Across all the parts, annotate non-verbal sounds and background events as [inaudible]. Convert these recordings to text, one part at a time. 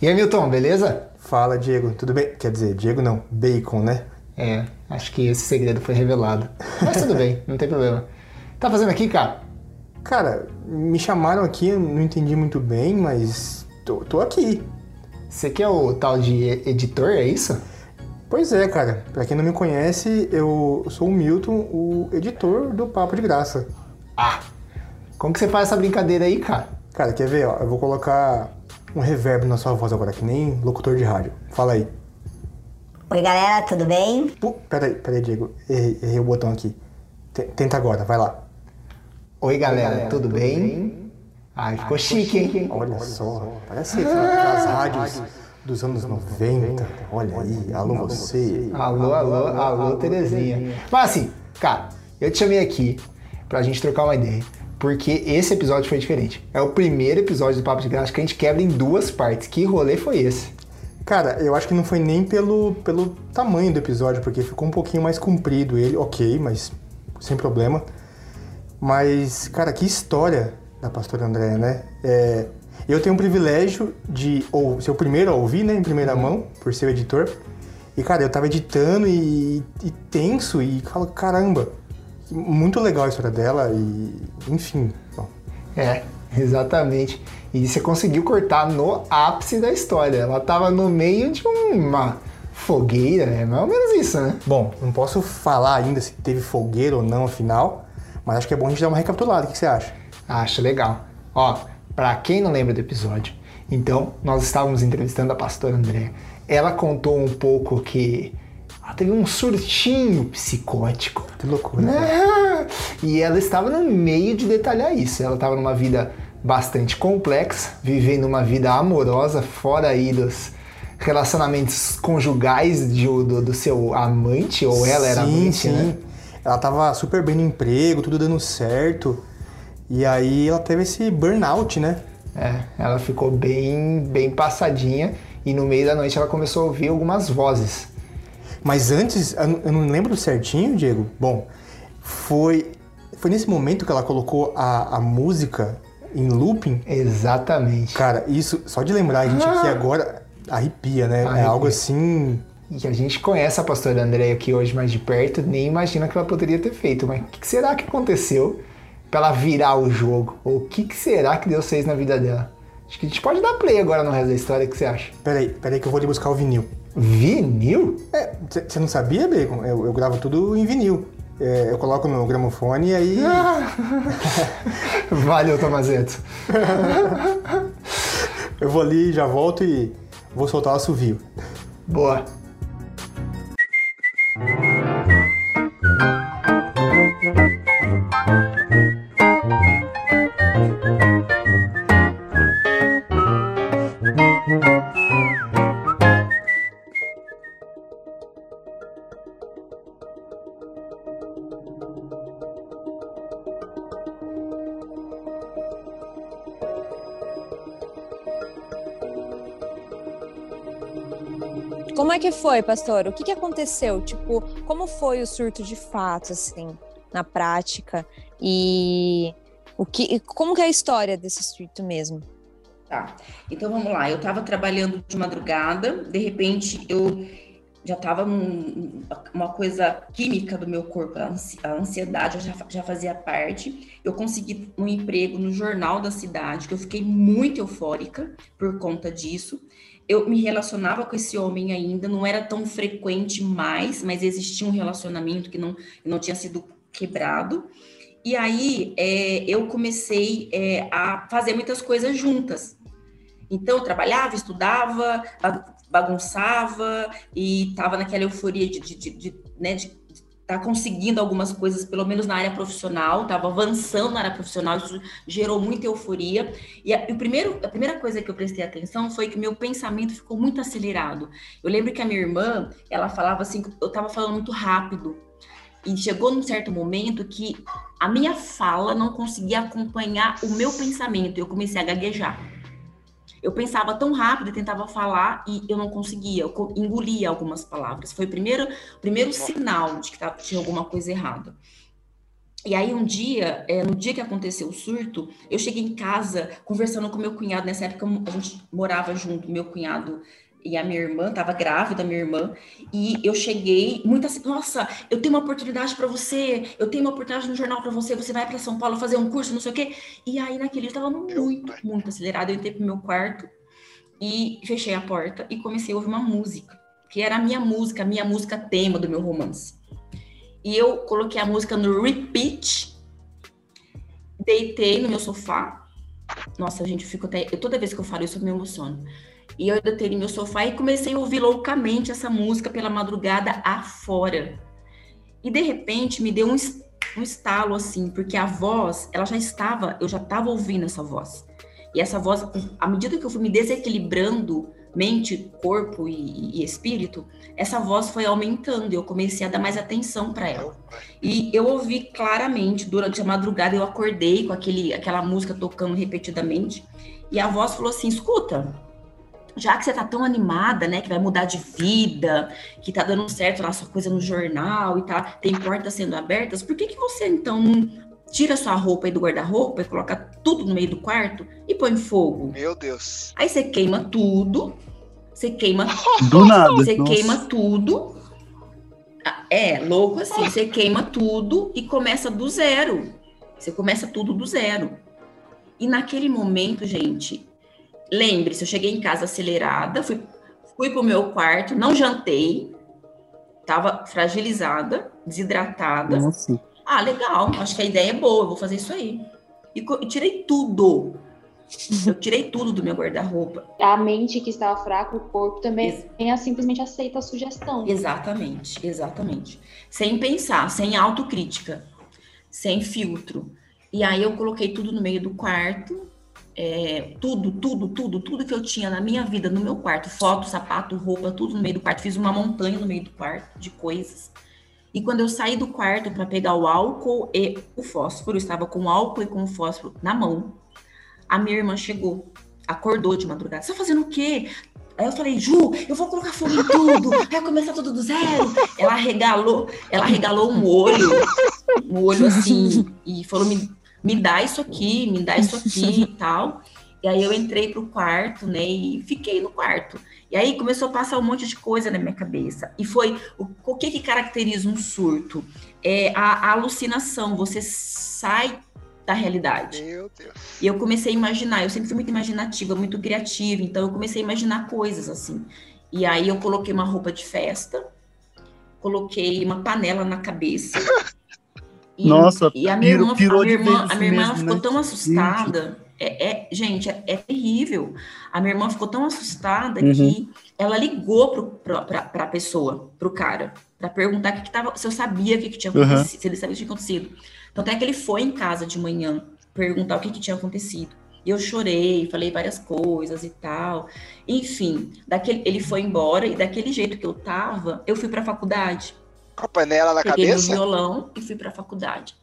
E aí, Milton, beleza? Fala, Diego. Tudo bem? Quer dizer, Diego não, Bacon, né? É, acho que esse segredo foi revelado. Mas tudo bem, não tem problema. Tá fazendo aqui, cara? Cara, me chamaram aqui, não entendi muito bem, mas tô, tô aqui. Você que é o tal de editor, é isso? Pois é, cara. Pra quem não me conhece, eu sou o Milton, o editor do Papo de Graça. Ah, como que você faz essa brincadeira aí, cara? Cara, quer ver? Ó, eu vou colocar um reverb na sua voz agora, que nem locutor de rádio. Fala aí. Oi, galera, tudo bem? Pô, peraí, peraí, Diego. Errei, errei o botão aqui. T tenta agora, vai lá. Oi, galera, galera tudo, tudo bem? bem? Ai, ficou Ai, chique, ficou hein? Olha só, parece aquelas [laughs] rádios dos anos 90. Olha aí, alô você. Alô, alô, alô, Terezinha. Mas assim, cara, eu te chamei aqui pra gente trocar uma ideia porque esse episódio foi diferente. É o primeiro episódio do Papo de Graça que a gente quebra em duas partes. Que rolê foi esse? Cara, eu acho que não foi nem pelo, pelo tamanho do episódio, porque ficou um pouquinho mais comprido ele, ok, mas sem problema. Mas, cara, que história da pastora Andréa, né? É, eu tenho o privilégio de ou, ser o primeiro a ouvir, né, em primeira uhum. mão, por ser o editor. E, cara, eu tava editando e, e tenso e falo, caramba, muito legal a história dela e, enfim. Bom. É, exatamente. E você conseguiu cortar no ápice da história. Ela tava no meio de uma fogueira, né? Mais ou menos isso, né? Bom, não posso falar ainda se teve fogueira ou não afinal, mas acho que é bom a gente dar uma recapitulada. O que você acha? Acho legal. Ó, para quem não lembra do episódio, então nós estávamos entrevistando a pastora André. Ela contou um pouco que ela teve um surtinho psicótico. Que loucura. Né? [laughs] E ela estava no meio de detalhar isso. Ela estava numa vida bastante complexa, vivendo uma vida amorosa, fora aí dos relacionamentos conjugais de, do, do seu amante, ou ela era sim, amante, sim. né? Ela estava super bem no emprego, tudo dando certo. E aí ela teve esse burnout, né? É, ela ficou bem, bem passadinha e no meio da noite ela começou a ouvir algumas vozes. Mas antes, eu não lembro certinho, Diego. Bom, foi, foi nesse momento que ela colocou a, a música em looping? Exatamente. Cara, isso, só de lembrar, a gente ah. aqui agora arrepia, né? É arrepia. É algo assim. E a gente conhece a pastora Andréia aqui hoje mais de perto, nem imagina que ela poderia ter feito. Mas o que será que aconteceu para ela virar o jogo? Ou o que será que Deus fez na vida dela? Acho que a gente pode dar play agora no resto da história, o que você acha? Peraí, peraí que eu vou ali buscar o vinil. Vinil? É, você não sabia, Bacon? Eu, eu, gravo tudo em vinil. É, eu coloco no gramofone e aí. [laughs] Valeu, Tomazeto. [laughs] eu vou ali, já volto e vou soltar o assovio. Boa. Foi, pastor? O que, que aconteceu? Tipo, como foi o surto de fato, assim, na prática? E o que, como que é a história desse surto mesmo? Tá. Então vamos lá. Eu estava trabalhando de madrugada, de repente eu já estava uma coisa química do meu corpo, a ansiedade já, já fazia parte. Eu consegui um emprego no jornal da cidade, que eu fiquei muito eufórica por conta disso eu me relacionava com esse homem ainda, não era tão frequente mais, mas existia um relacionamento que não, não tinha sido quebrado. E aí é, eu comecei é, a fazer muitas coisas juntas. Então, eu trabalhava, estudava, bagunçava e estava naquela euforia de, de, de, de, né, tá conseguindo algumas coisas, pelo menos na área profissional, estava avançando na área profissional, isso gerou muita euforia. E a, o primeiro, a primeira coisa que eu prestei atenção foi que meu pensamento ficou muito acelerado. Eu lembro que a minha irmã, ela falava assim, eu estava falando muito rápido. E chegou num certo momento que a minha fala não conseguia acompanhar o meu pensamento, eu comecei a gaguejar. Eu pensava tão rápido e tentava falar e eu não conseguia, eu engolia algumas palavras. Foi o primeiro, primeiro sinal de que tinha alguma coisa errada. E aí um dia, é, no dia que aconteceu o surto, eu cheguei em casa conversando com meu cunhado. Nessa época a gente morava junto, meu cunhado e a minha irmã, estava grávida, minha irmã, e eu cheguei muito assim, nossa, eu tenho uma oportunidade para você, eu tenho uma oportunidade no jornal para você, você vai para São Paulo fazer um curso, não sei o quê. E aí naquele dia eu estava muito, muito acelerado, eu entrei pro meu quarto e fechei a porta e comecei a ouvir uma música, que era a minha música, a minha música tema do meu romance. E eu coloquei a música no repeat, deitei no meu sofá. Nossa, gente, eu fico até. Eu, toda vez que eu falo isso, eu me emociono. E eu deitei no meu sofá e comecei a ouvir loucamente essa música pela madrugada afora. E de repente me deu um, um estalo assim, porque a voz, ela já estava, eu já estava ouvindo essa voz. E essa voz, à medida que eu fui me desequilibrando, mente, corpo e, e, espírito, essa voz foi aumentando. Eu comecei a dar mais atenção para ela. E eu ouvi claramente durante a madrugada. Eu acordei com aquele, aquela música tocando repetidamente. E a voz falou assim: escuta, já que você tá tão animada, né, que vai mudar de vida, que tá dando certo lá sua coisa no jornal e tá, tem portas sendo abertas, por que que você então não tira sua roupa aí do guarda-roupa e coloca tudo no meio do quarto e põe fogo? Meu Deus. Aí você queima tudo, você queima [laughs] Do nada. você nossa. queima tudo. Ah, É, louco assim, você queima tudo e começa do zero. Você começa tudo do zero. E naquele momento, gente, lembre-se, eu cheguei em casa acelerada, fui, fui pro meu quarto, não jantei, tava fragilizada, desidratada. Nossa. Ah, legal, acho que a ideia é boa, eu vou fazer isso aí. E tirei tudo. Eu tirei tudo do meu guarda-roupa. [laughs] A mente que estava fraca, o corpo também é, simplesmente aceita a sugestão. Exatamente, exatamente. Sem pensar, sem autocrítica, sem filtro. E aí eu coloquei tudo no meio do quarto, é, tudo, tudo, tudo, tudo que eu tinha na minha vida no meu quarto, foto, sapato, roupa, tudo no meio do quarto. Fiz uma montanha no meio do quarto de coisas. E quando eu saí do quarto para pegar o álcool e o fósforo, eu estava com o álcool e com o fósforo na mão. A minha irmã chegou, acordou de madrugada. Você tá fazendo o quê? Aí eu falei, Ju, eu vou colocar fogo em tudo, vai começar tudo do zero. Ela regalou, ela regalou um olho, um olho assim, [laughs] e falou, me, me dá isso aqui, me dá isso aqui [laughs] e tal. E aí eu entrei pro quarto, né, e fiquei no quarto. E aí começou a passar um monte de coisa na minha cabeça. E foi, o, o que que caracteriza um surto? É a, a alucinação, você sai da realidade. Meu Deus. E eu comecei a imaginar, eu sempre fui muito imaginativa, muito criativa, então eu comecei a imaginar coisas assim. E aí eu coloquei uma roupa de festa, coloquei uma panela na cabeça. [laughs] E, Nossa, e a minha pirou- irmã, pirou a minha irmã, a minha irmã mesmo, ficou né? tão assustada. É, é- gente, é, é terrível. A minha irmã ficou tão assustada Uhum. que ela ligou pra, pra pessoa, pro cara, pra perguntar o que, que tava, se eu sabia o que, que tinha Uhum. acontecido, se ele sabia o que tinha acontecido. Então até que ele foi em casa de manhã perguntar o que, que tinha acontecido. E eu chorei, falei várias coisas e tal. Enfim, daquele, ele foi embora e daquele jeito que eu tava, eu fui pra faculdade. Com a panela na Peguei cabeça? meu violão e fui pra faculdade.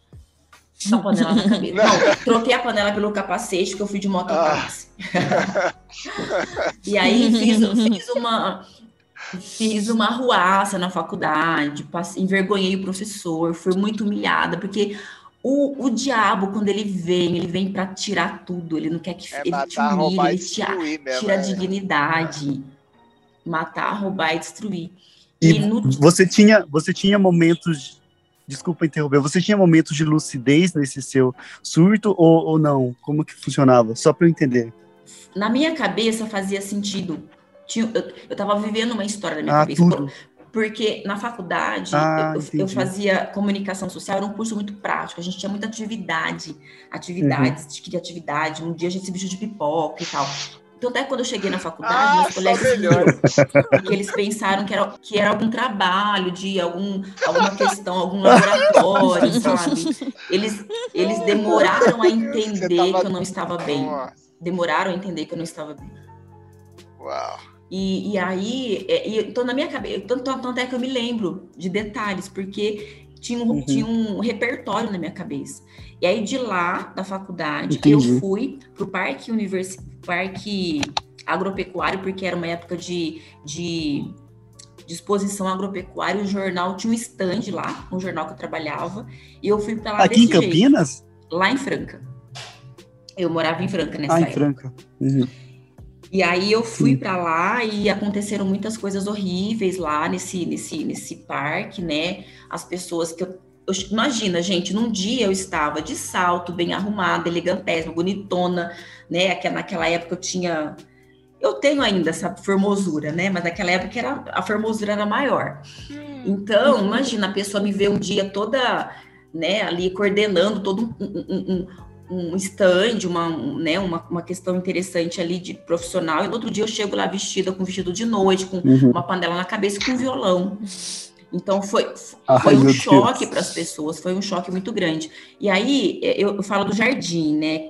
A panela na cabeça. Não, troquei a panela pelo capacete, porque eu fui de mototáxi. e aí fiz, fiz uma. Fiz uma ruaça na faculdade, passe- envergonhei o professor, fui muito humilhada, porque o, o diabo, quando ele vem, ele vem pra tirar tudo, ele não quer que É ele te matar, humilhe, roubar e ele te, a- destruir mesmo. tira a é. dignidade, matar, roubar e destruir. E E no- você tinha, você tinha momentos. Desculpa interromper, você tinha momentos de lucidez nesse seu surto ou, ou não? Como que funcionava? Só para eu entender. na minha cabeça fazia sentido. Tinha, eu, eu tava vivendo uma história na minha Ah, cabeça. tudo. Porque na faculdade Ah, eu- eu, fazia comunicação social, era um curso muito prático, a gente tinha muita atividade, atividades Uhum. de criatividade. Um dia a gente se vestiu de pipoca e tal. Então, até quando eu cheguei na faculdade, Ah, meus colegas riram, porque eles pensaram que era, que era algum trabalho, de algum, alguma questão, algum laboratório, sabe? Eles, eles demoraram a entender tava- que eu não estava bem. Demoraram a entender que eu não estava bem. Uau. E, e aí, é, e, então na minha cabeça, tanto, tanto é que eu me lembro de detalhes, porque tinha um, Uhum. tinha um repertório na minha cabeça. E aí de lá, da faculdade, Entendi. eu fui pro parque universi parque agropecuário, porque era uma época de, de de exposição agropecuária. O jornal tinha um stand lá, um jornal que eu trabalhava, e eu fui para lá Aqui em desse jeito, Campinas? lá em Franca. Eu morava em Franca nessa Ah, em época. Franca. Uhum. E aí eu fui pra lá e aconteceram muitas coisas horríveis lá nesse, nesse, nesse parque, né? As pessoas que eu, eu- Imagina, gente, num dia eu estava de salto, bem arrumada, elegantésima, bonitona, né? Aquela- Naquela época eu tinha. Eu tenho ainda essa formosura, né? Mas naquela época era, a formosura era maior. Então, imagina a pessoa me ver um dia toda, né, ali coordenando todo um, um, um, um stand, uma, um, né, uma, uma questão interessante ali de profissional, e no outro dia eu chego lá vestida com vestido de noite, com Uhum. uma panela na cabeça e com um violão. Então foi, Ai, foi um meu choque para as pessoas, foi um choque muito grande. E aí eu, eu falo do jardim, né?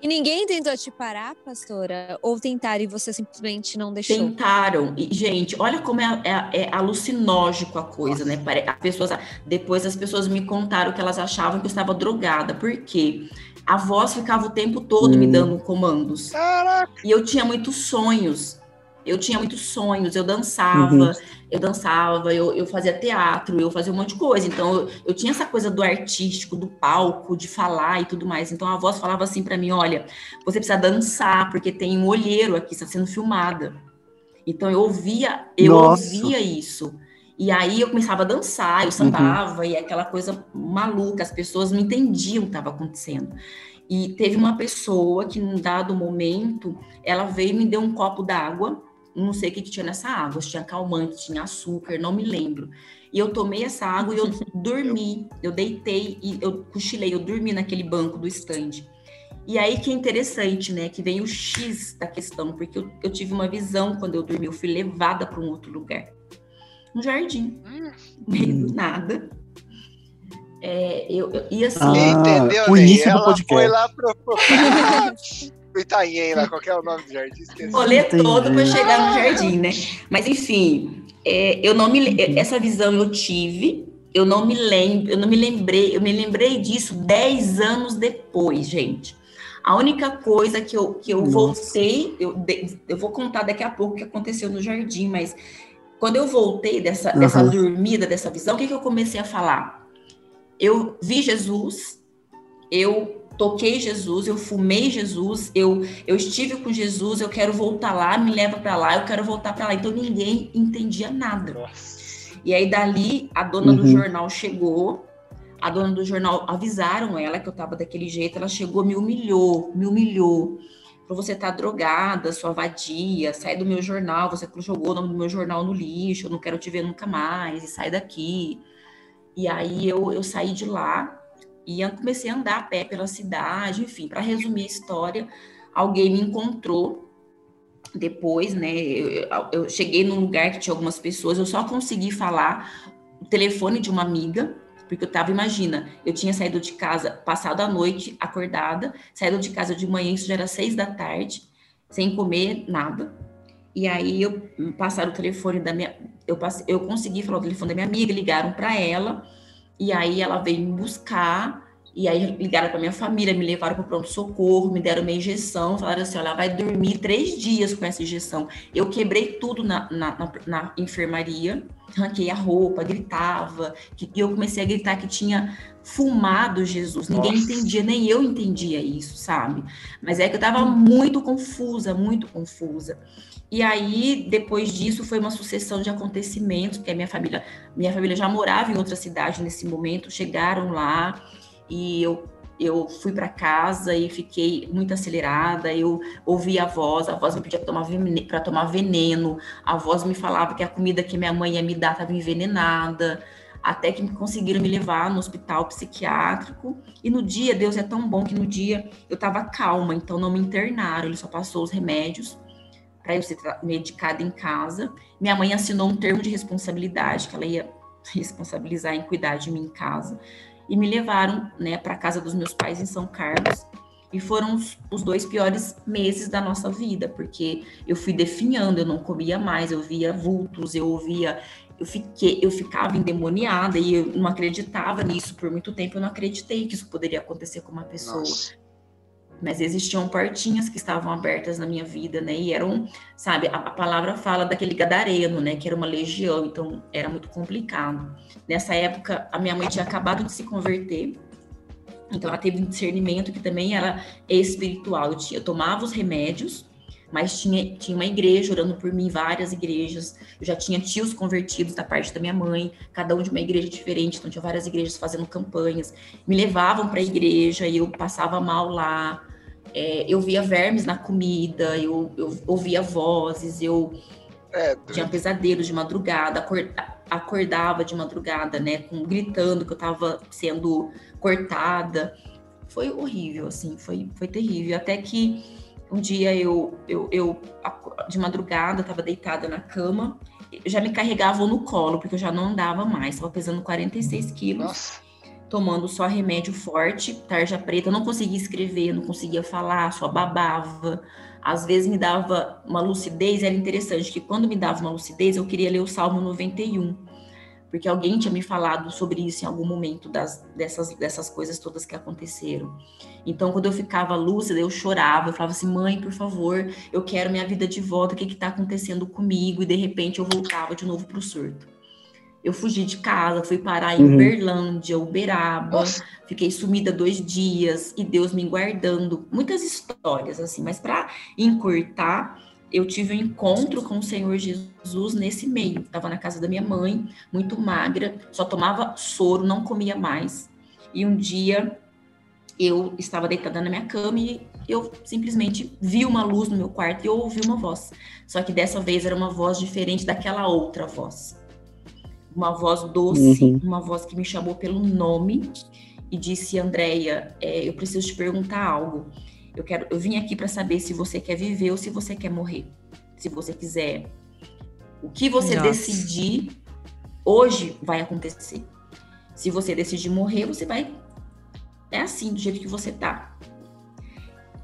E ninguém tentou te parar, pastora? Ou tentaram e você simplesmente não deixou? Tentaram. E, gente, olha como é, é, é alucinógico a coisa, né? As pessoas, depois as pessoas me contaram que elas achavam que eu estava drogada. Por quê? A voz ficava o tempo todo me Hum. dando comandos. Caraca, E eu tinha muitos sonhos. Eu tinha muitos sonhos. Eu dançava, Uhum. eu dançava, eu, eu fazia teatro, eu fazia um monte de coisa. Então, eu, eu tinha essa coisa do artístico, do palco, de falar e tudo mais. Então, a voz falava assim para mim: olha, você precisa dançar, porque tem um olheiro aqui, está sendo filmada. Então, eu ouvia, eu Nossa. ouvia isso. E aí eu começava a dançar, eu sambava, e aquela coisa maluca, as pessoas não entendiam o que estava acontecendo. E teve uma pessoa que, num dado momento, ela veio e me deu um copo d'água. Não sei o que, que tinha nessa água, se tinha calmante, tinha açúcar, não me lembro. E eu tomei essa água e eu [laughs] dormi. Eu deitei e eu cochilei, eu dormi naquele banco do stand. E aí que é interessante, né? Que vem o X da questão, porque eu, eu tive uma visão quando eu dormi, eu fui levada para um outro lugar. Um jardim, no meio do nada. É, eu, eu- e assim, Ah, entendeu, o início do Ela podcast. foi lá pro... [laughs] [laughs] o Itanhem lá, qual que é o nome do jardim? Esqueci. rolê todo para chegar no jardim, né? Mas enfim, é, eu não me essa visão eu tive, eu não me lembro, eu não me lembrei, eu me lembrei disso 10 anos depois, gente. A única coisa que eu, que eu Nossa. voltei, eu, eu vou contar daqui a pouco o que aconteceu no jardim, mas quando eu voltei dessa, dessa Aham. dormida, dessa visão, o que, que eu comecei a falar? Eu vi Jesus, eu toquei Jesus, eu fumei Jesus, eu, eu estive com Jesus, eu quero voltar lá, me leva para lá, eu quero voltar para lá. Então ninguém entendia nada. Nossa. E aí dali a dona do Uhum. jornal chegou, a dona do jornal avisaram ela que eu tava daquele jeito, ela chegou, me humilhou, me humilhou. Falou, você tá drogada, sua vadia, sai do meu jornal, você jogou o nome do meu jornal no lixo, eu não quero te ver nunca mais, e sai daqui. E aí eu, eu saí de lá e eu comecei a andar a pé pela cidade, enfim, para resumir a história, alguém me encontrou depois, né? Eu, eu- cheguei num lugar que tinha algumas pessoas, eu só consegui falar o telefone de uma amiga, porque eu tava, imagina, eu tinha saído de casa, passado a noite, acordada, saído de casa de manhã, isso já era seis da tarde, sem comer nada. E aí eu passaram o telefone da minha, eu passei, eu consegui falar o telefone da minha amiga, ligaram para ela, e aí ela veio me buscar. E aí ligaram para minha família, me levaram para o pronto-socorro, me deram uma injeção, falaram assim: ela vai dormir três dias com essa injeção. Eu quebrei tudo na, na, na- na enfermaria, ranquei a roupa, gritava, que- e eu comecei a gritar que tinha fumado Jesus. Ninguém Nossa. entendia, nem eu entendia isso, sabe? Mas é que eu tava muito confusa, muito confusa. E aí, depois disso, foi uma sucessão de acontecimentos, porque a minha família, minha família já morava em outra cidade nesse momento, chegaram lá e eu, eu fui para casa e fiquei muito acelerada. Eu ouvi a voz, a voz me pedia para tomar, veneno, a voz me falava que a comida que minha mãe ia me dar estava envenenada, até que conseguiram me levar no hospital psiquiátrico. E no dia, Deus é tão bom que no dia eu estava calma, então não me internaram, ele só passou os remédios para eu ser medicada em casa. Minha mãe assinou um termo de responsabilidade que ela ia [laughs] responsabilizar em cuidar de mim em casa e me levaram, né, para casa dos meus pais em São Carlos. E foram os, os dois piores meses da nossa vida, porque eu fui definhando, eu não comia mais, eu via vultos, eu ouvia, eu fiquei, eu ficava endemoniada e eu não acreditava nisso por muito tempo, eu não acreditei que isso poderia acontecer com uma pessoa. Nossa. Mas existiam portinhas que estavam abertas na minha vida, né? E eram, sabe, a, a, palavra fala daquele gadareno, né? Que era uma legião, então era muito complicado. Nessa época, a minha mãe tinha acabado de se converter, então ela teve um discernimento que também era espiritual. Eu, tinha, eu tomava os remédios, mas tinha, tinha uma igreja orando por mim, várias igrejas. Eu já tinha tios convertidos da parte da minha mãe, cada um de uma igreja diferente, então tinha várias igrejas fazendo campanhas. Me levavam para a igreja e eu passava mal lá. É, eu via vermes na comida, eu, eu ouvia vozes, eu é, tinha pesadelos de madrugada, acordava de madrugada, né, com, gritando que eu estava sendo cortada. Foi horrível, assim, foi, foi terrível. Até que um dia eu, eu, eu de madrugada, estava deitada na cama, já me carregavam no colo, porque eu já não andava mais, estava pesando 46 quilos. Nossa. Tomando só remédio forte, tarja preta, eu não conseguia escrever, não conseguia falar, só babava. Às vezes me dava uma lucidez, era interessante que quando me dava uma lucidez, eu queria ler o Salmo 91 porque alguém tinha me falado sobre isso em algum momento das, dessas, dessas coisas todas que aconteceram. Então, quando eu ficava lúcida, eu chorava, eu falava assim, mãe, por favor, eu quero minha vida de volta, o que está acontecendo comigo? E de repente eu voltava de novo para o surto. Eu fugi de casa, fui parar em uhum. Uberlândia, Uberaba, Nossa. fiquei sumida dois dias e Deus me guardando. Muitas histórias, assim, mas para encurtar, eu tive um encontro com o Senhor Jesus nesse meio. Estava na casa da minha mãe, muito magra, só tomava soro, não comia mais. E um dia eu estava deitada na minha cama e eu simplesmente vi uma luz no meu quarto e eu ouvi uma voz. Só que dessa vez era uma voz diferente daquela outra voz. Uma voz doce, uhum. uma voz que me chamou pelo nome e disse: Andréia, é, eu preciso te perguntar algo. Eu quero, eu vim aqui para saber se você quer viver ou se você quer morrer. Se você quiser, o que você Nossa. decidir hoje vai acontecer. Se você decidir morrer, você vai é assim do jeito que você tá.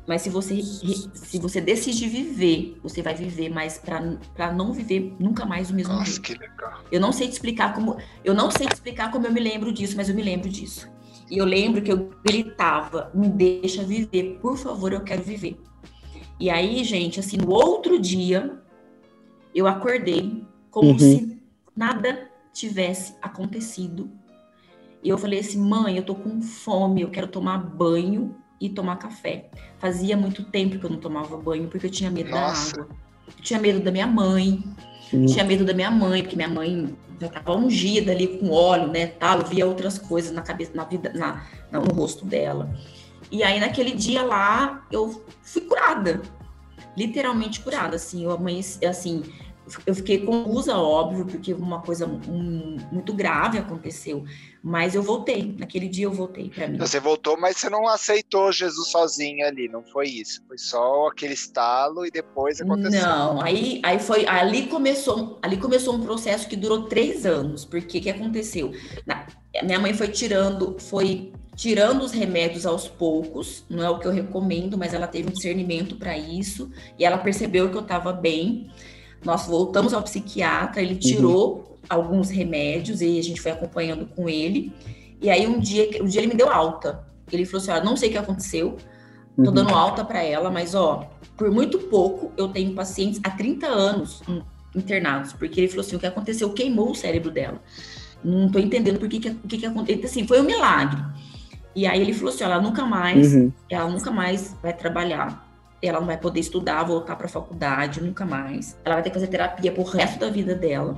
Mas se você se você decidir viver, você vai viver, mas para não viver nunca mais o mesmo Nossa, jeito. que legal. Eu não sei te explicar como eu não sei te explicar como eu me lembro disso, mas eu me lembro disso. E eu lembro que eu gritava: me deixa viver, por favor, eu quero viver. E aí, gente, assim, no outro dia, eu acordei como uhum. se nada tivesse acontecido. E eu falei assim: mãe, eu tô com fome, eu quero tomar banho e tomar café. Fazia muito tempo que eu não tomava banho porque eu tinha medo Nossa. da água. Eu tinha medo da minha mãe. Sim. Tinha medo da minha mãe, porque minha mãe já estava ungida ali com óleo, né, tal, eu via outras coisas na cabeça, na vida, na, no rosto dela. E aí naquele dia lá eu fui curada, literalmente curada, assim, eu amanheci, assim, eu fiquei confusa, óbvio, porque uma coisa um, muito grave aconteceu. Mas eu voltei. Naquele dia eu voltei para mim. Você voltou, mas você não aceitou Jesus sozinha ali, não foi isso? Foi só aquele estalo e depois aconteceu. Não, aí, aí foi. Ali começou, ali começou um processo que durou três anos. Porque que aconteceu? Na, minha mãe foi tirando, foi tirando os remédios aos poucos, não é o que eu recomendo, mas ela teve um discernimento para isso e ela percebeu que eu estava bem. Nós voltamos ao psiquiatra, ele tirou uhum. alguns remédios e a gente foi acompanhando com ele. E aí um dia, um dia ele me deu alta. Ele falou assim: "Olha, não sei o que aconteceu. Tô uhum. dando alta para ela, mas ó, por muito pouco eu tenho pacientes há 30 anos internados, porque ele falou assim: o que aconteceu queimou o cérebro dela. Não tô entendendo por que que, que, que aconteceu. Assim, foi um milagre. E aí ele falou assim: ela nunca mais, uhum. ela nunca mais vai trabalhar ela não vai poder estudar, voltar para a faculdade, nunca mais. Ela vai ter que fazer terapia pro resto da vida dela.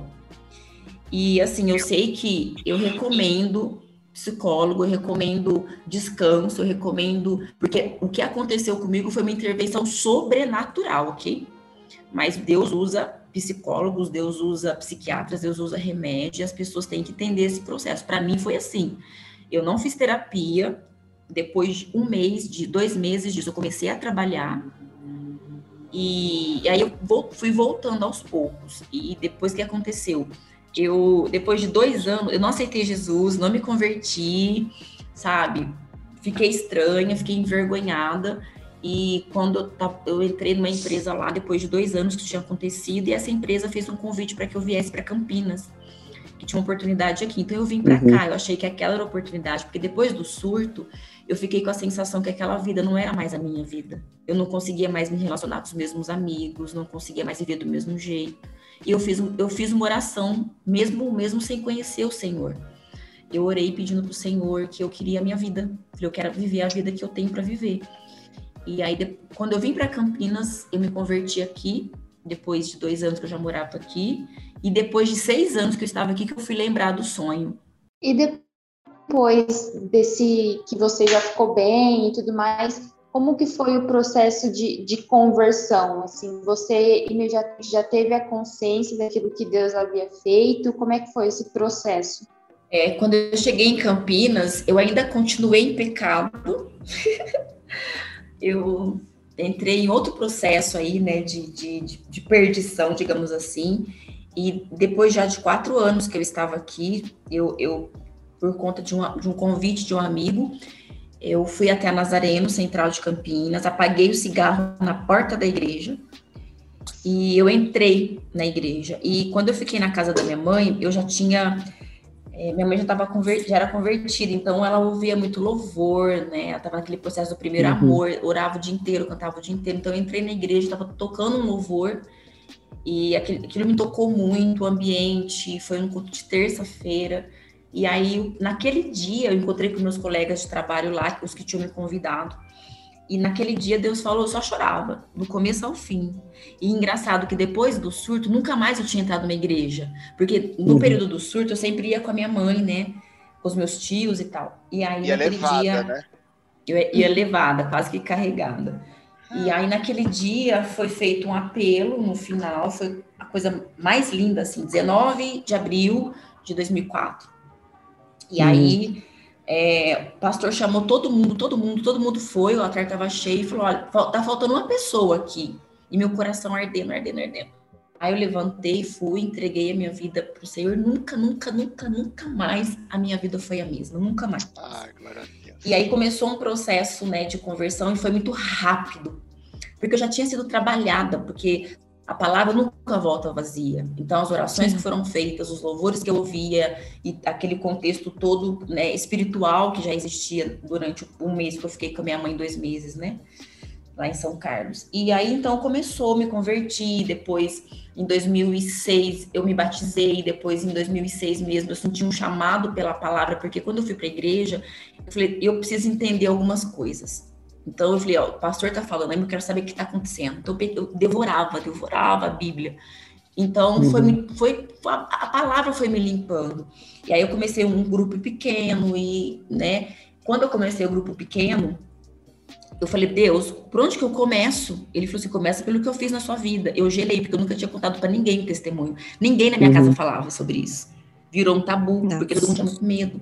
E assim, eu sei que eu recomendo psicólogo, eu recomendo descanso, eu recomendo. Porque o que aconteceu comigo foi uma intervenção sobrenatural, ok? Mas Deus usa psicólogos, Deus usa psiquiatras, Deus usa remédio, e as pessoas têm que entender esse processo. Para mim foi assim. Eu não fiz terapia, depois de um mês, de dois meses disso, eu comecei a trabalhar. E, e aí eu vou, fui voltando aos poucos. E depois que aconteceu? Eu, depois de dois anos, eu não aceitei Jesus, não me converti, sabe? Fiquei estranha, fiquei envergonhada. E quando eu, eu entrei numa empresa lá, depois de dois anos que isso tinha acontecido, e essa empresa fez um convite para que eu viesse para Campinas que tinha uma oportunidade aqui. Então eu vim para uhum. cá, eu achei que aquela era a oportunidade, porque depois do surto, eu fiquei com a sensação que aquela vida não era mais a minha vida. Eu não conseguia mais me relacionar com os mesmos amigos, não conseguia mais viver do mesmo jeito. E eu fiz, eu fiz uma oração, mesmo, mesmo sem conhecer o Senhor. Eu orei pedindo para o Senhor que eu queria a minha vida. Eu quero viver a vida que eu tenho para viver. E aí, quando eu vim para Campinas, eu me converti aqui, depois de dois anos que eu já morava aqui. E depois de seis anos que eu estava aqui, que eu fui lembrar do sonho. E depois desse que você já ficou bem e tudo mais, como que foi o processo de, de conversão? Assim, você imediatamente já teve a consciência daquilo que Deus havia feito? Como é que foi esse processo? É, quando eu cheguei em Campinas, eu ainda continuei em pecado. [laughs] eu entrei em outro processo aí, né, de, de, de, perdição, digamos assim. E depois já de quatro anos que eu estava aqui, eu, eu por conta de, uma, de um convite de um amigo, eu fui até a Nazareno, central de Campinas, apaguei o cigarro na porta da igreja e eu entrei na igreja. E quando eu fiquei na casa da minha mãe, eu já tinha é, minha mãe já estava já era convertida, então ela ouvia muito louvor, né? Ela estava naquele processo do primeiro uhum. amor, orava o dia inteiro, cantava o dia inteiro. Então eu entrei na igreja, estava tocando um louvor e aquilo, aquilo, me tocou muito, o ambiente. Foi um culto de terça-feira. E aí, naquele dia, eu encontrei com meus colegas de trabalho lá, os que tinham me convidado. E naquele dia Deus falou, eu só chorava, do começo ao fim. E engraçado que depois do surto, nunca mais eu tinha entrado numa igreja. Porque no uhum. período do surto, eu sempre ia com a minha mãe, né? Com os meus tios e tal. E aí ia naquele levada, dia. Né? Eu ia levada, quase que carregada. E aí naquele dia foi feito um apelo no final, foi a coisa mais linda, assim, 19 de abril de 2004. E uhum. aí é, o pastor chamou todo mundo, todo mundo, todo mundo foi, o altar estava cheio e falou: olha, tá faltando uma pessoa aqui. E meu coração ardendo, ardendo, ardendo. Aí eu levantei, fui, entreguei a minha vida para o Senhor. Nunca, nunca, nunca, nunca mais a minha vida foi a mesma, nunca mais. Ai. E aí começou um processo né, de conversão e foi muito rápido. Porque eu já tinha sido trabalhada, porque a palavra nunca volta vazia. Então, as orações que foram feitas, os louvores que eu ouvia e aquele contexto todo né, espiritual que já existia durante um mês que eu fiquei com a minha mãe dois meses, né? Lá em São Carlos. E aí, então, começou, me converti. Depois, em 2006, eu me batizei. Depois, em 2006 mesmo, eu senti um chamado pela palavra, porque quando eu fui para a igreja, eu falei, eu preciso entender algumas coisas. Então eu falei, ó, o pastor tá falando, eu quero saber o que tá acontecendo. Então eu devorava, devorava a Bíblia. Então uhum. foi, foi a palavra foi me limpando. E aí eu comecei um grupo pequeno e, né, quando eu comecei o grupo pequeno, eu falei, Deus, por onde que eu começo? Ele falou assim, começa pelo que eu fiz na sua vida. Eu gelei, porque eu nunca tinha contado para ninguém o testemunho. Ninguém na minha uhum. casa falava sobre isso. Virou um tabu, Nossa. porque todo mundo tinha muito medo.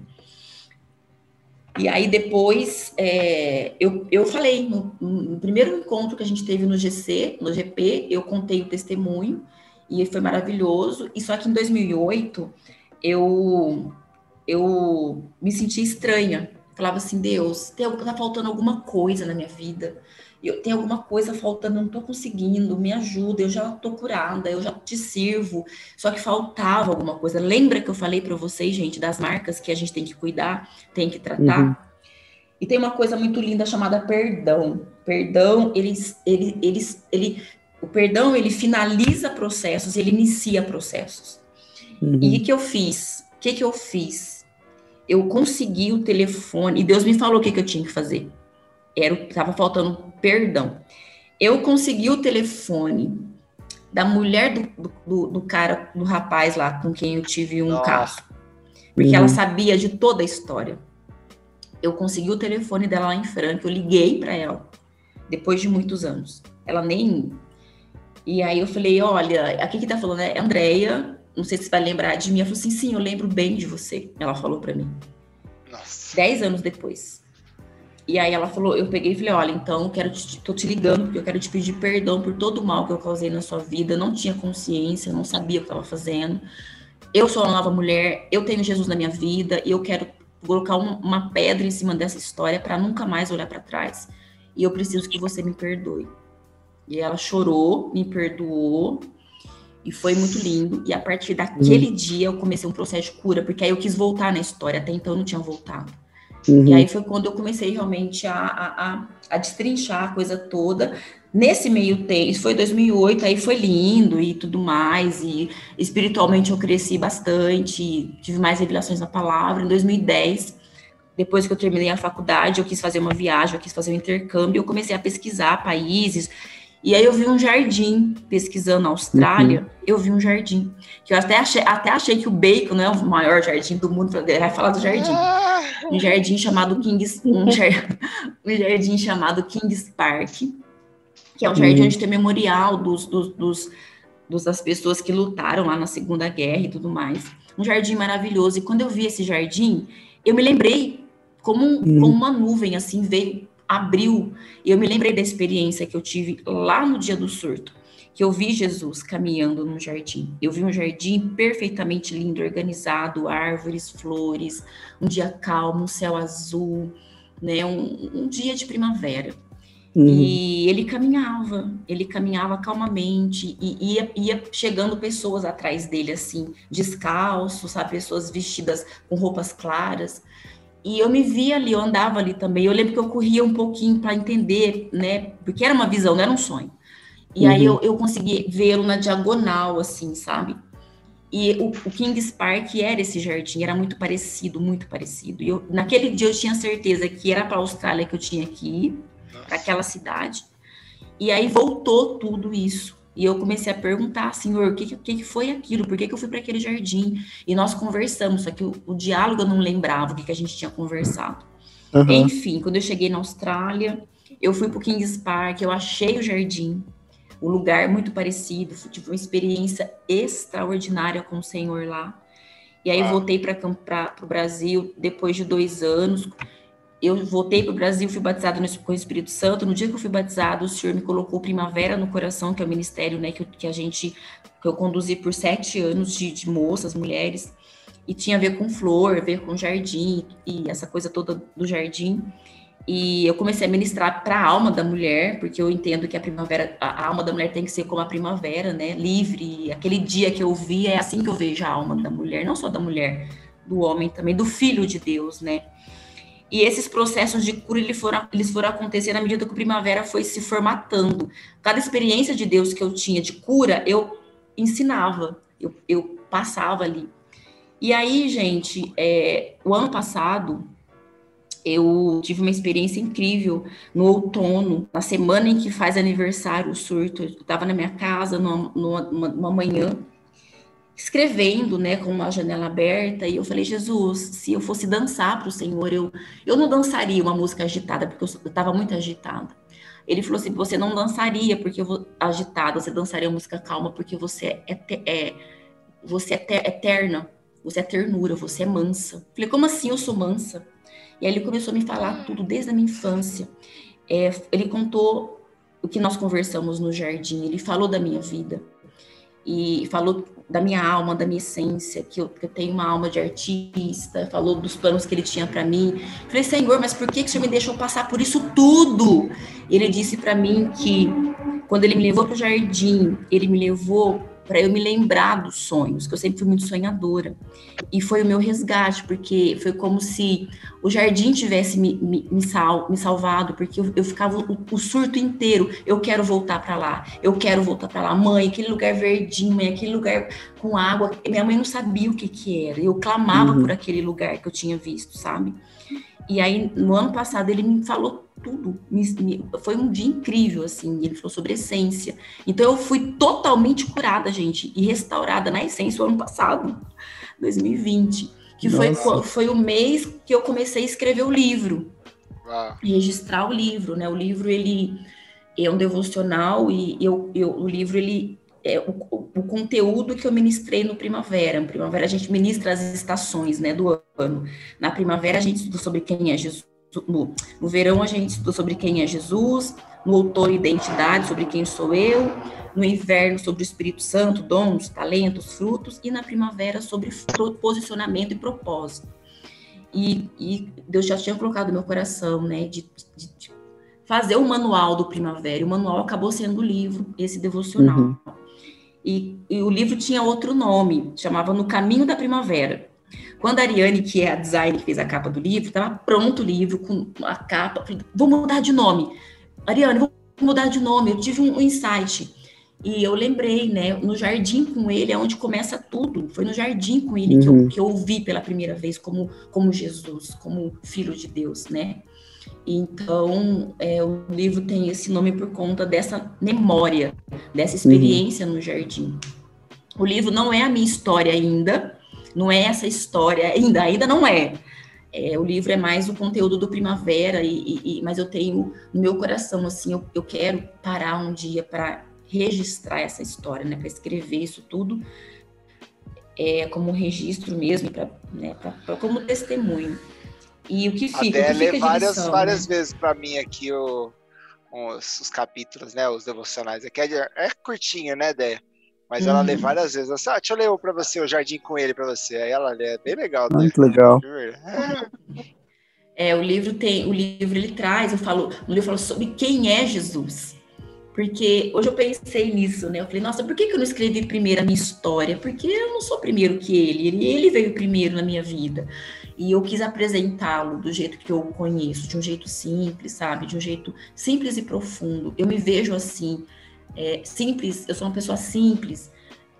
E aí depois é, eu, eu falei, no, no, primeiro encontro que a gente teve no GC, no GP, eu contei o testemunho e foi maravilhoso. E só que em 2008 eu, eu me senti estranha. Falava assim, Deus, tem, tá faltando alguma coisa na minha vida eu tenho alguma coisa faltando, não estou conseguindo, me ajuda, eu já estou curada, eu já te sirvo, só que faltava alguma coisa. Lembra que eu falei para vocês, gente, das marcas que a gente tem que cuidar, tem que tratar? Uhum. E tem uma coisa muito linda chamada perdão. Perdão, eles, ele, eles, ele, o perdão ele finaliza processos, ele inicia processos. Uhum. E o que eu fiz? O que, que eu fiz? Eu consegui o telefone e Deus me falou o que, que eu tinha que fazer era estava faltando perdão. Eu consegui o telefone da mulher do, do, do, cara, do rapaz lá com quem eu tive um Nossa. caso. Porque uhum. ela sabia de toda a história. Eu consegui o telefone dela lá em Franca, eu liguei para ela, depois de muitos anos. Ela nem. E aí eu falei: olha, aqui que tá falando é Andréia, não sei se você vai lembrar de mim. Ela falou assim: sim, eu lembro bem de você. Ela falou para mim. Nossa. Dez anos depois. E aí ela falou, eu peguei e falei, olha, então quero te, tô te ligando porque eu quero te pedir perdão por todo o mal que eu causei na sua vida. não tinha consciência, não sabia o que estava fazendo. Eu sou uma nova mulher, eu tenho Jesus na minha vida e eu quero colocar uma, uma pedra em cima dessa história para nunca mais olhar para trás. E eu preciso que você me perdoe. E ela chorou, me perdoou e foi muito lindo. E a partir daquele uhum. dia eu comecei um processo de cura, porque aí eu quis voltar na história, até então eu não tinha voltado. Uhum. E aí foi quando eu comecei realmente a, a, a, a destrinchar a coisa toda. Nesse meio tempo, isso foi 2008, aí foi lindo e tudo mais, e espiritualmente eu cresci bastante, tive mais revelações na palavra. Em 2010, depois que eu terminei a faculdade, eu quis fazer uma viagem, eu quis fazer um intercâmbio, eu comecei a pesquisar países, e aí eu vi um jardim, pesquisando na Austrália, uhum. eu vi um jardim. Que eu até achei, até achei que o Bacon não é o maior jardim do mundo, ele vai falar do jardim. Ah! Um jardim chamado Kings, um, [laughs] jardim, um jardim chamado Kings Park, que é um jardim uhum. onde tem memorial dos, dos, dos, dos, das pessoas que lutaram lá na Segunda Guerra e tudo mais. Um jardim maravilhoso. E quando eu vi esse jardim, eu me lembrei como, um, uhum. como uma nuvem, assim, veio abriu. E eu me lembrei da experiência que eu tive lá no dia do surto, que eu vi Jesus caminhando no jardim. Eu vi um jardim perfeitamente lindo, organizado, árvores, flores, um dia calmo, um céu azul, né? Um, um dia de primavera. Uhum. E ele caminhava, ele caminhava calmamente e ia, ia chegando pessoas atrás dele, assim, descalço, sabe? Pessoas vestidas com roupas claras. E eu me via ali, eu andava ali também. Eu lembro que eu corria um pouquinho para entender, né? Porque era uma visão, não era um sonho. E uhum. aí eu, eu consegui vê-lo na diagonal, assim, sabe? E o, o Kings Park era esse jardim, era muito parecido, muito parecido. E eu, naquele dia eu tinha certeza que era para a Austrália que eu tinha que ir, para aquela cidade. E aí voltou tudo isso. E eu comecei a perguntar, Senhor, o que, que, que foi aquilo? Por que, que eu fui para aquele jardim? E nós conversamos, só que o, o, diálogo eu não lembrava o que, que a gente tinha conversado. Uhum. Enfim, quando eu cheguei na Austrália, eu fui para o Kings Park, eu achei o jardim, o lugar muito parecido, tive uma experiência extraordinária com o Senhor lá. E aí voltei para o Brasil depois de dois anos eu voltei para o Brasil, fui batizado no, com o Espírito Santo. No dia que eu fui batizado, o Senhor me colocou Primavera no Coração, que é o ministério né, que, que a gente que eu conduzi por sete anos de, de moças, mulheres, e tinha a ver com flor, a ver com jardim e essa coisa toda do jardim. E eu comecei a ministrar para a alma da mulher, porque eu entendo que a primavera, a alma da mulher tem que ser como a primavera, né? Livre. Aquele dia que eu vi é assim que eu vejo a alma da mulher, não só da mulher, do homem também, do filho de Deus, né? E esses processos de cura eles foram, eles foram acontecendo à medida que o primavera foi se formatando. Cada experiência de Deus que eu tinha de cura, eu ensinava, eu, eu passava ali. E aí, gente, é, o ano passado, eu tive uma experiência incrível no outono, na semana em que faz aniversário o surto. Eu estava na minha casa numa, numa, numa manhã escrevendo, né, com uma janela aberta, e eu falei, Jesus, se eu fosse dançar para o Senhor, eu, eu não dançaria uma música agitada, porque eu estava muito agitada. Ele falou assim, você não dançaria porque eu vou agitada, você dançaria uma música calma porque você é, é você é eterna, você é ternura, você é mansa. falei, como assim eu sou mansa? E aí ele começou a me falar tudo desde a minha infância. É, ele contou o que nós conversamos no jardim, ele falou da minha vida e falou da minha alma, da minha essência, que eu, que eu tenho uma alma de artista, falou dos planos que ele tinha para mim. Falei, Senhor, mas por que, que o Senhor me deixou passar por isso tudo? Ele disse para mim que quando ele me levou para o jardim, ele me levou para eu me lembrar dos sonhos, que eu sempre fui muito sonhadora. E foi o meu resgate, porque foi como se o jardim tivesse me, me, me, sal, me salvado, porque eu, eu ficava o, o, surto inteiro. Eu quero voltar para lá, eu quero voltar para lá. Mãe, aquele lugar verdinho, mãe, aquele lugar com água. Minha mãe não sabia o que, que era. Eu clamava uhum. por aquele lugar que eu tinha visto, sabe? E aí, no ano passado, ele me falou tudo. Me, me, foi um dia incrível, assim. Ele falou sobre essência. Então, eu fui totalmente curada, gente, e restaurada na essência o ano passado, 2020. Que foi, foi o mês que eu comecei a escrever o livro. Ah. Registrar o livro, né? O livro, ele é um devocional e eu, eu, o livro, ele é, o, o, conteúdo que eu ministrei no Primavera. No Primavera a gente ministra as estações né, do ano. Na Primavera a gente estuda sobre quem é Jesus. No, no verão a gente estuda sobre quem é Jesus. No outono, identidade, sobre quem sou eu. No inverno, sobre o Espírito Santo, dons, talentos, frutos. E na primavera, sobre posicionamento e propósito. E, e Deus já tinha colocado no meu coração, né, de, de, de fazer o manual do Primavera. E o manual acabou sendo o livro, esse devocional. Uhum. E, e, o livro tinha outro nome, chamava No Caminho da Primavera. Quando a Ariane, que é a designer que fez a capa do livro, estava pronto o livro com a capa, falei, vou mudar de nome. Ariane, vou mudar de nome. Eu tive um, um insight. E eu lembrei, né, no jardim com ele é onde começa tudo. Foi no jardim com ele uhum. que, eu, uhum. que eu ouvi pela primeira vez como, como Jesus, como filho de Deus, né? Então, é, o livro tem esse nome por conta dessa memória, dessa experiência uhum. no jardim. O livro não é a minha história ainda, não é essa história ainda, ainda não é. é o livro é mais o conteúdo do Primavera, e, e, mas eu tenho no meu coração, assim, eu, eu quero parar um dia para registrar essa história, né, para escrever isso tudo, é, como registro mesmo, pra, né, pra, pra, como testemunho. E o que fica? Até o que fica várias, lição, várias né? vezes para mim aqui o, os, os, capítulos, né? Os devocionais. Aqui é, é curtinho, né, Déia? Mas uhum. ela lê uhum. várias vezes. Assim, ah, deixa eu ler para você, o Jardim com ele para você. Aí ela lê, é bem legal. Muito legal. É, o livro tem, o livro ele traz, eu falo, no livro falo sobre quem é Jesus. Porque hoje eu pensei nisso, né? Eu falei, nossa, por que, que eu não escrevi primeiro a minha história? Porque eu não sou primeiro que ele, ele, ele veio primeiro na minha vida. E eu quis apresentá-lo do jeito que eu conheço, de um jeito simples, sabe? De um jeito simples e profundo. Eu me vejo assim, é, simples, eu sou uma pessoa simples,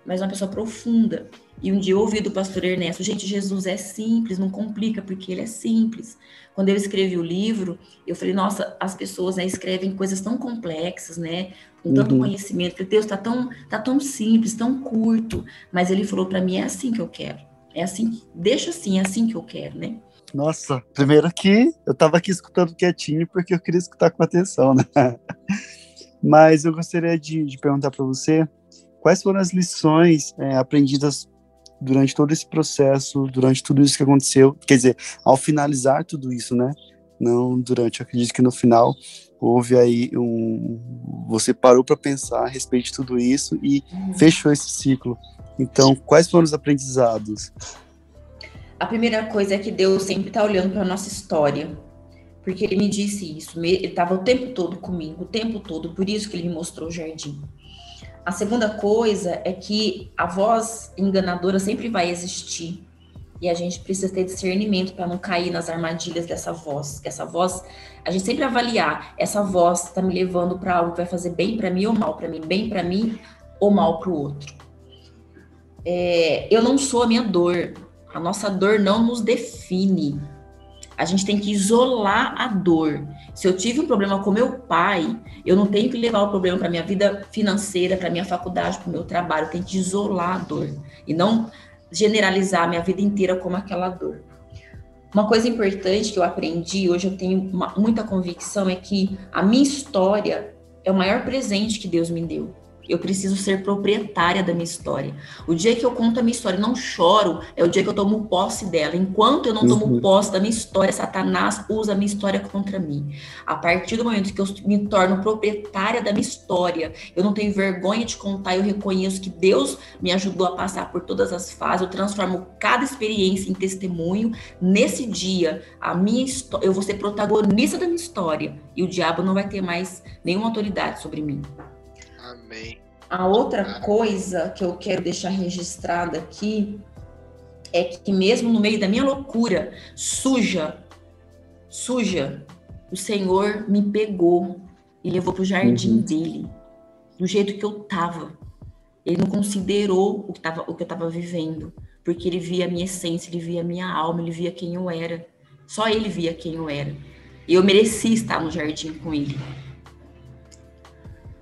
mas uma pessoa profunda. E um dia eu ouvi do pastor Ernesto, gente, Jesus é simples, não complica, porque ele é simples. Quando eu escrevi o livro, eu falei, nossa, as pessoas né, escrevem coisas tão complexas, né? Com tanto uhum. conhecimento, que Deus tá tão, tá tão simples, tão curto. Mas ele falou para mim, é assim que eu quero. É assim, deixa assim, é assim que eu quero, né? Nossa, primeiro que eu estava aqui escutando quietinho porque eu queria escutar com atenção, né? [laughs] Mas eu gostaria de, de perguntar para você quais foram as lições é, aprendidas durante todo esse processo, durante tudo isso que aconteceu, quer dizer, ao finalizar tudo isso, né? Não durante, eu acredito que no final houve aí um. Você parou para pensar a respeito de tudo isso e uhum. fechou esse ciclo. Então, quais foram os aprendizados? A primeira coisa é que Deus sempre está olhando para a nossa história, porque Ele me disse isso. Ele estava o tempo todo comigo, o tempo todo, por isso que Ele me mostrou o jardim. A segunda coisa é que a voz enganadora sempre vai existir. E a gente precisa ter discernimento para não cair nas armadilhas dessa voz. Que essa voz, a gente sempre avaliar, essa voz está me levando para algo que vai fazer bem para mim ou mal para mim, bem para mim ou mal para o outro é, eu não sou a minha dor. A nossa dor não nos define. A gente tem que isolar a dor. Se eu tive um problema com meu pai, eu não tenho que levar o problema para minha vida financeira, para minha faculdade, para o meu trabalho. Eu tenho que isolar a dor e não generalizar a minha vida inteira como aquela dor. Uma coisa importante que eu aprendi, hoje eu tenho uma, muita convicção, é que a minha história é o maior presente que Deus me deu. Eu preciso ser proprietária da minha história. O dia que eu conto a minha história e não choro, é o dia que eu tomo posse dela. Enquanto eu não tomo uhum. posse da minha história, Satanás usa a minha história contra mim. A partir do momento que eu me torno proprietária da minha história, eu não tenho vergonha de contar, eu reconheço que Deus me ajudou a passar por todas as fases, eu transformo cada experiência em testemunho. Nesse dia, a minha eu vou ser protagonista da minha história e o diabo não vai ter mais nenhuma autoridade sobre mim. Amém. A outra coisa que eu quero deixar registrada aqui é que mesmo no meio da minha loucura, suja, suja, o Senhor me pegou e levou para o jardim uhum. dele, do jeito que eu tava. Ele não considerou o que, tava, o que eu estava vivendo, porque ele via a minha essência, ele via a minha alma, ele via quem eu era. Só ele via quem eu era. E eu mereci estar no jardim com ele.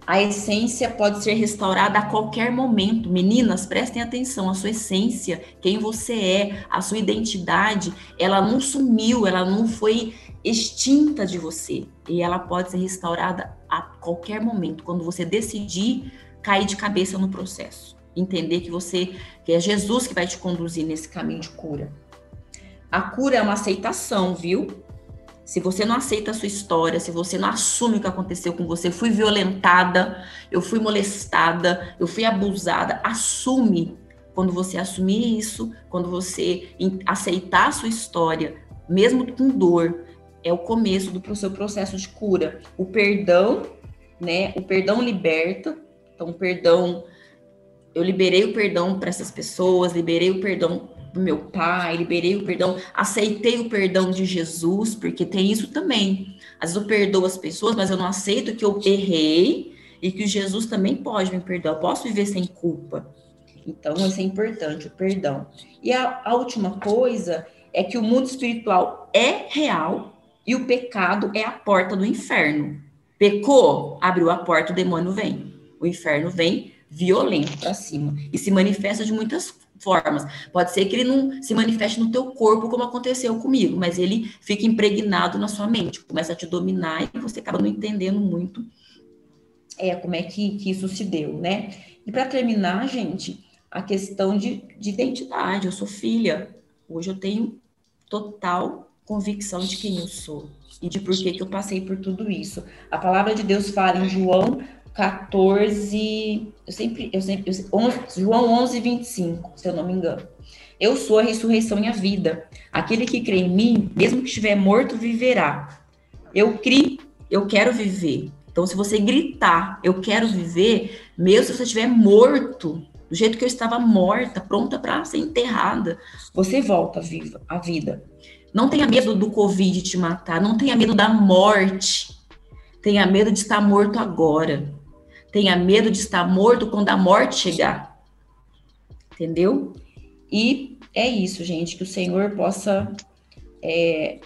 A essência pode ser restaurada a qualquer momento. Meninas, prestem atenção, a sua essência, quem você é, a sua identidade, ela não sumiu, ela não foi extinta de você. E ela pode ser restaurada a qualquer momento, quando você decidir cair de cabeça no processo. Entender que você, que é Jesus que vai te conduzir nesse caminho de cura. A cura é uma aceitação, viu? Se você não aceita a sua história, se você não assume o que aconteceu com você, fui violentada, eu fui molestada, eu fui abusada, assume. Quando você assumir isso, quando você aceitar a sua história, mesmo com dor, é o começo do seu processo de cura. O perdão, né? O perdão liberta. Então, o perdão, eu liberei o perdão para essas pessoas, liberei o perdão meu pai, liberei o perdão, aceitei o perdão de Jesus, porque tem isso também. Às vezes eu perdoo as pessoas, mas eu não aceito que eu errei e que Jesus também pode me perdoar. Eu posso viver sem culpa. Então, isso é importante, o perdão. E a, a última coisa é que o mundo espiritual é real e o pecado é a porta do inferno. Pecou, abriu a porta, o demônio vem. O inferno vem violento para cima e se manifesta de muitas formas. Pode ser que ele não se manifeste no teu corpo como aconteceu comigo, mas ele fica impregnado na sua mente, começa a te dominar e você acaba não entendendo muito é, como é que, que isso se deu, né? E para terminar, gente, a questão de, de identidade. Eu sou filha. Hoje eu tenho total convicção de quem eu sou e de por que, que eu passei por tudo isso. A palavra de Deus fala em João 14, eu sempre, eu sempre, eu, 11, João 11, 25, se eu não me engano. Eu sou a ressurreição e a vida. Aquele que crê em mim, mesmo que estiver morto, viverá. Eu criei, eu quero viver. Então, se você gritar, eu quero viver, mesmo se você estiver morto, do jeito que eu estava morta, pronta para ser enterrada, você volta viva à vida. Não tenha medo do Covid te matar, não tenha medo da morte. Tenha medo de estar morto agora. Tenha medo de estar morto quando a morte chegar. Entendeu? E é isso, gente, que o Senhor possa é,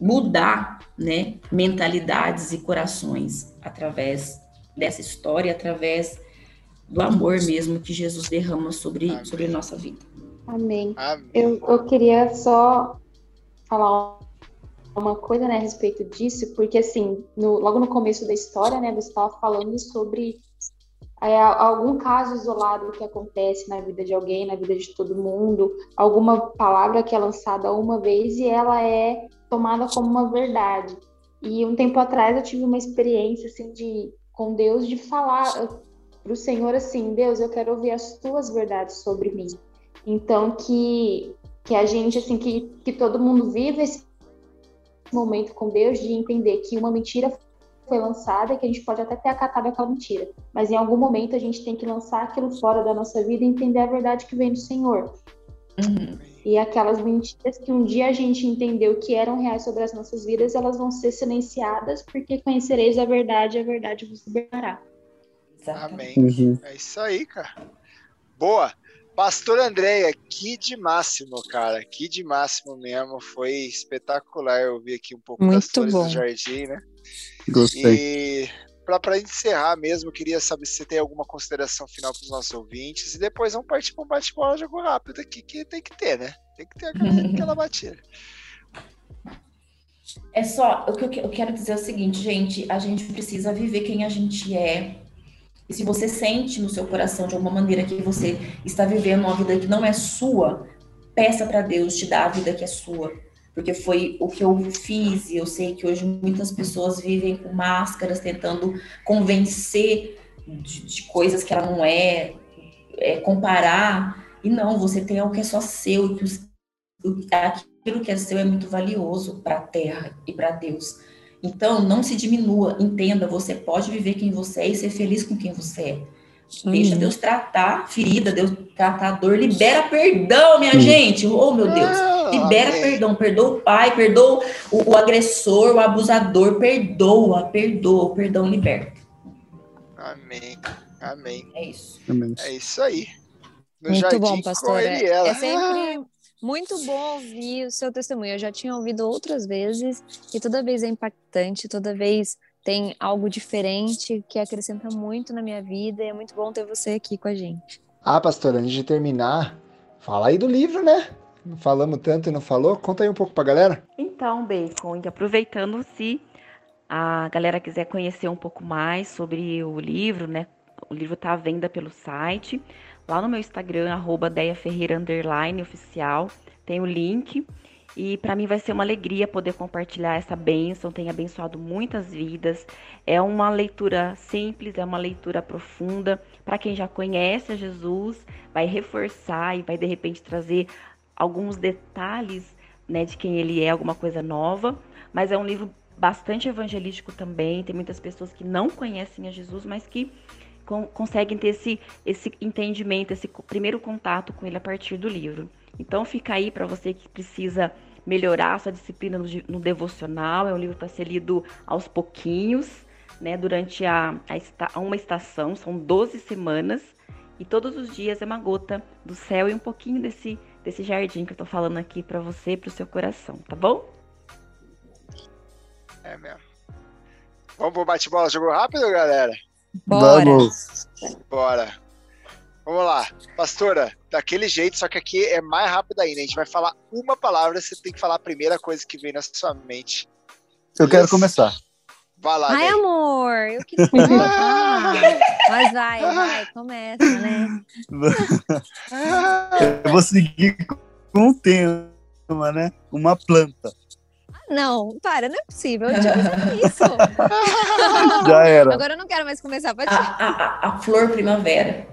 mudar, né, mentalidades e corações através dessa história, através do amor mesmo que Jesus derrama sobre, sobre a nossa vida. Amém. Amém. Eu, eu queria só falar uma coisa né, a respeito disso, porque assim, no, logo no começo da história, né, você estava falando sobre é, algum caso isolado que acontece na vida de alguém, na vida de todo mundo, alguma palavra que é lançada uma vez e ela é tomada como uma verdade. E um tempo atrás eu tive uma experiência assim de com Deus de falar para o Senhor assim, Deus, eu quero ouvir as tuas verdades sobre mim. Então que que a gente assim que, que todo mundo vive esse momento com Deus de entender que uma mentira foi lançada, que a gente pode até ter acatado aquela mentira, mas em algum momento a gente tem que lançar aquilo fora da nossa vida e entender a verdade que vem do Senhor. Uhum. E aquelas mentiras que um dia a gente entendeu que eram reais sobre as nossas vidas, elas vão ser silenciadas, porque conhecereis a verdade e a verdade vos libertará. Amém. Uhum. É isso aí, cara. Boa. Pastor Andréia, que de máximo, cara. Que de máximo mesmo. Foi espetacular ouvir aqui um pouco Muito das flores bom. do jardim, né? Gostei. E para encerrar mesmo, eu queria saber se você tem alguma consideração final para os nossos ouvintes. E depois vamos partir para um bate-bola jogo rápido aqui, que tem que ter, né? Tem que ter aquela, [laughs] aquela batida. É só, o que eu quero dizer é o seguinte, gente, a gente precisa viver quem a gente é, se você sente no seu coração de alguma maneira que você está vivendo uma vida que não é sua, peça para Deus te dar a vida que é sua. Porque foi o que eu fiz e eu sei que hoje muitas pessoas vivem com máscaras tentando convencer de, de coisas que ela não é, é, comparar. E não, você tem algo que é só seu e que os, aquilo que é seu é muito valioso para a terra e para Deus. Então, não se diminua, entenda, você pode viver quem você é e ser feliz com quem você é. Deixa uhum. Deus tratar a ferida, Deus tratar a dor, libera perdão, minha uhum. gente. Oh, meu Deus. Ah, libera amém. perdão, perdoa o pai, perdoa o, o, agressor, o abusador, perdoa, perdoa, o perdão liberta. Amém. Amém. É isso. Amém. É isso aí. No Muito bom, pastor. É, é sempre muito bom ouvir o seu testemunho. Eu já tinha ouvido outras vezes e toda vez é impactante, toda vez tem algo diferente que acrescenta muito na minha vida e é muito bom ter você aqui com a gente. Ah, pastora, antes de terminar, fala aí do livro, né? Não falamos tanto e não falou. Conta aí um pouco pra galera. Então, Bacon, aproveitando se a galera quiser conhecer um pouco mais sobre o livro, né? O livro está à venda pelo site lá no meu Instagram, arroba tem o link. E para mim vai ser uma alegria poder compartilhar essa bênção, tem abençoado muitas vidas. É uma leitura simples, é uma leitura profunda. Para quem já conhece a Jesus, vai reforçar e vai de repente trazer alguns detalhes né, de quem ele é, alguma coisa nova. Mas é um livro bastante evangelístico também. Tem muitas pessoas que não conhecem a Jesus, mas que conseguem ter esse, esse entendimento, esse primeiro contato com ele a partir do livro. Então fica aí para você que precisa melhorar sua disciplina no, no devocional. É um livro para ser lido aos pouquinhos, né? Durante a, a, uma estação, são 12 semanas. E todos os dias é uma gota do céu e um pouquinho desse, desse jardim que eu tô falando aqui para você, pro seu coração, tá bom? É mesmo. Vamos pro bate-bola, jogo rápido, galera? Bora. Vamos. Bora. Vamos lá. Pastora, daquele jeito, só que aqui é mais rápido ainda. A gente vai falar uma palavra, você tem que falar a primeira coisa que vem na sua mente. Eu quero Yes. começar. Vai lá, Ai, amor, eu queria [laughs] falar. Mas vai, vai, começa, né? [laughs] Eu vou seguir com um tema, né? Uma planta. Não, para, não é possível. Eu pensado nisso. [laughs] Já era. Agora eu não quero mais começar pra A, ti. a, a- flor primavera.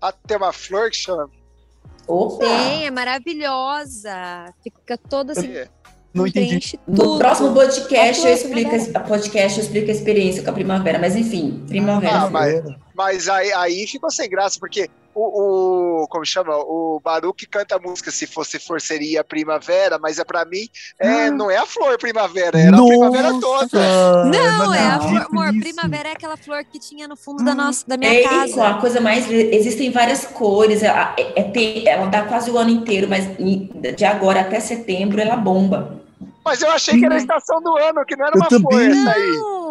Ah, tem uma flor que chama. Opa! Tem, é maravilhosa. Fica toda assim, É. Não entendi. No próximo podcast A eu explico a podcast eu explico a experiência com a primavera, mas enfim, primavera. Ah, mas, mas aí, aí ficou sem graça, porque o, o- Como chama? O Baruque canta a música Se Fosse Flor Seria Primavera, mas é pra mim, é, não é a flor primavera, era a primavera toda. Não, é a flor, amor, primavera é aquela flor que tinha no fundo da nossa, da É, minha e casa. com a coisa mais. Existem várias cores. é- é- é- tem- ela dá quase o ano inteiro, mas de agora até setembro ela bomba. Mas eu achei que era a estação do ano, que não era Eu uma flor também. essa aí. Não,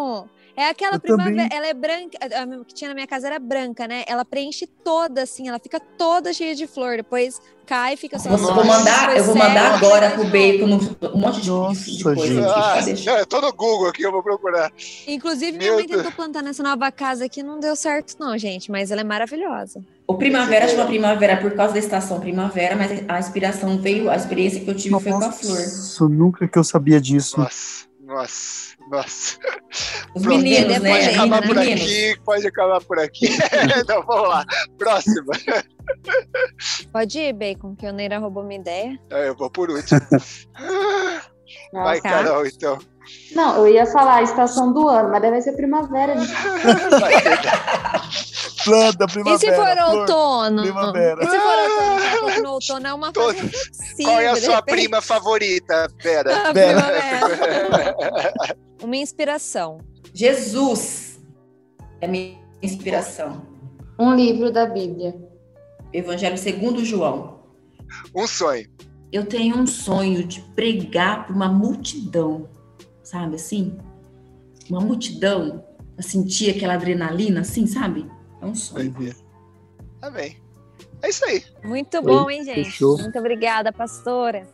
é aquela Eu primavera, também. ela é branca, a que tinha na minha casa era branca, né? Ela preenche toda assim, ela fica toda cheia de flor, depois cai, fica só Eu as vou mandar, eu vou mandar agora pro bacon um monte de, Nossa, de coisa. Ah, não, eu tô no Google aqui, eu vou procurar. Inclusive, minha Meu mãe tentou Deus. plantar nessa nova casa aqui, não deu certo não, gente, mas ela é maravilhosa. O primavera chama primavera por causa da estação primavera, mas a inspiração veio, a experiência que eu tive foi com a flor. Nossa, nunca que eu sabia disso. Nossa, nossa, nossa. Os Pronto, meninos, né? Pode acabar por Meninos. aqui, pode acabar por aqui. [laughs] então vamos lá. Próxima. Pode ir, Bacon, que o Neira roubou minha ideia. É, Eu vou por último. Vai, Nossa. Carol, então. Não, eu ia falar a estação do ano, mas deve ser primavera. né? Planta, primavera. e se for outono? primavera. E se for outono? Que no outono é uma flexível, Qual é a sua prima favorita, Pera? [laughs] A Bela. primavera. [laughs] Uma inspiração. Jesus é minha inspiração. Um livro da Bíblia. Evangelho segundo João. Um sonho. Eu tenho um sonho de pregar para uma multidão, sabe assim? Uma multidão, a sentir aquela adrenalina, assim, sabe? É um sonho. Tá bem. É isso aí. Muito bom, hein, gente? fechou. Muito obrigada, pastora.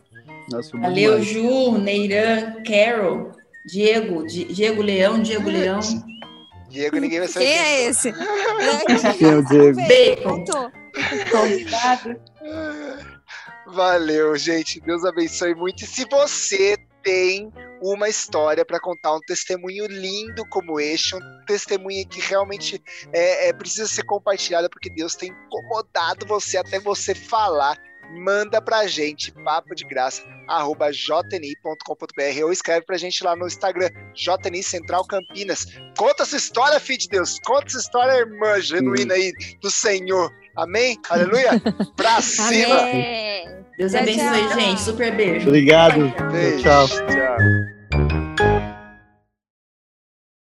Nossa, Valeu, demais. Ju, Neiran, Carol, Diego, Di- Diego Leão, Diego Leão. Diego, ninguém vai saber. Quem é esse? Quem é o [laughs] Diego? Bacon. Contou. Convidado. Valeu, gente. Deus abençoe muito. E se você tem uma história para contar, um testemunho lindo como este, um testemunho que realmente é, é, precisa ser compartilhado, porque Deus tem incomodado você até você falar, manda pra gente, papo de graça, arroba jni.com.br ou escreve pra gente lá no Instagram, JNI Central Campinas. Conta essa história, filho de Deus. Conta essa história, irmã genuína aí do Senhor. Amém? Aleluia? [laughs] Pra cima! Amém. Deus abençoe, tchau. gente. Super beijo. Obrigado. Beijo. Tchau. Tchau.